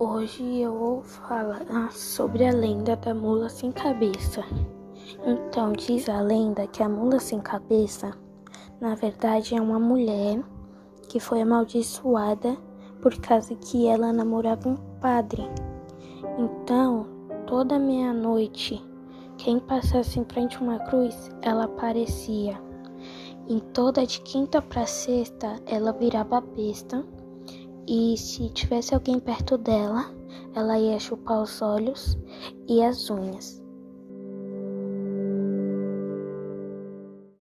Hoje eu vou falar ah, sobre a lenda da mula sem cabeça. Então, diz a lenda que a mula sem cabeça, na verdade, é uma mulher que foi amaldiçoada por causa que ela namorava um padre. Então, toda meia-noite, quem passasse em frente a uma cruz, ela aparecia. Em toda de quinta para sexta, ela virava besta e se tivesse alguém perto dela, ela ia chupar os olhos e as unhas.